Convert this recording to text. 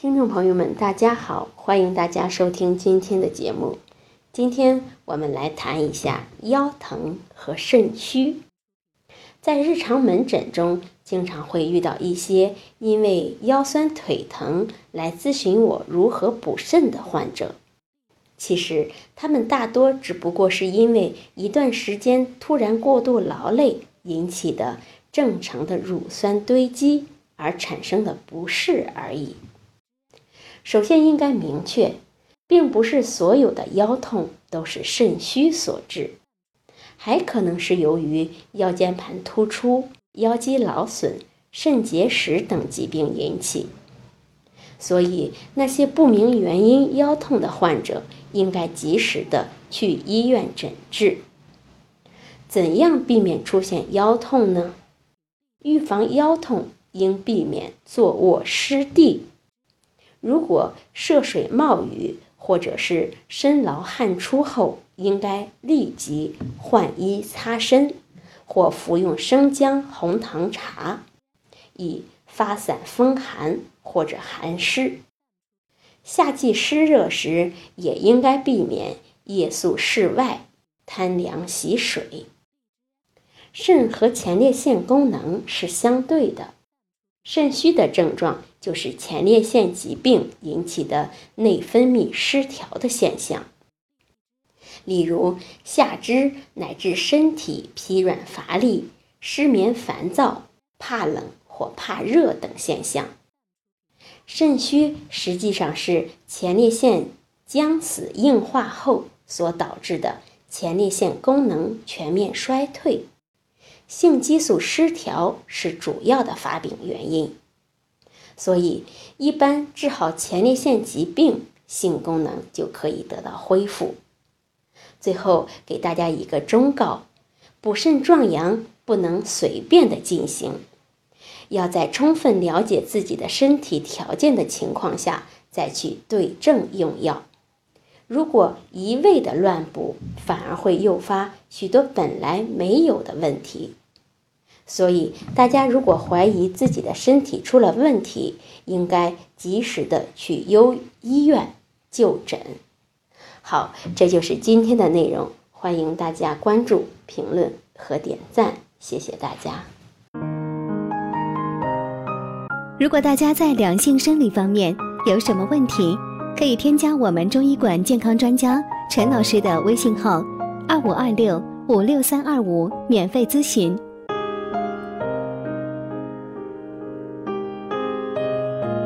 听众朋友们，大家好，欢迎大家收听今天的节目。今天我们来谈一下腰疼和肾虚。在日常门诊中，经常会遇到一些因为腰酸腿疼来咨询我如何补肾的患者。其实，他们大多只不过是因为一段时间突然过度劳累引起的正常的乳酸堆积而产生的不适而已。首先应该明确，并不是所有的腰痛都是肾虚所致，还可能是由于腰间盘突出、腰肌劳损、肾结石等疾病引起。所以，那些不明原因腰痛的患者，应该及时的去医院诊治。怎样避免出现腰痛呢？预防腰痛，应避免坐卧湿地。如果涉水冒雨，或者是身劳汗出后，应该立即换衣擦身，或服用生姜红糖茶，以发散风寒或者寒湿。夏季湿热时，也应该避免夜宿室外，贪凉喜水。肾和前列腺功能是相对的。肾虚的症状就是前列腺疾病引起的内分泌失调的现象，例如下肢乃至身体疲软乏力、失眠烦躁、怕冷或怕热等现象。肾虚实际上是前列腺僵死硬化后所导致的前列腺功能全面衰退。性激素失调是主要的发病原因，所以一般治好前列腺疾病，性功能就可以得到恢复。最后给大家一个忠告：补肾壮阳不能随便的进行，要在充分了解自己的身体条件的情况下再去对症用药。如果一味的乱补，反而会诱发许多本来没有的问题。所以，大家如果怀疑自己的身体出了问题，应该及时的去优医院就诊。好，这就是今天的内容，欢迎大家关注、评论和点赞，谢谢大家。如果大家在两性生理方面有什么问题，可以添加我们中医馆健康专家陈老师的微信号：二五二六五六三二五，免费咨询。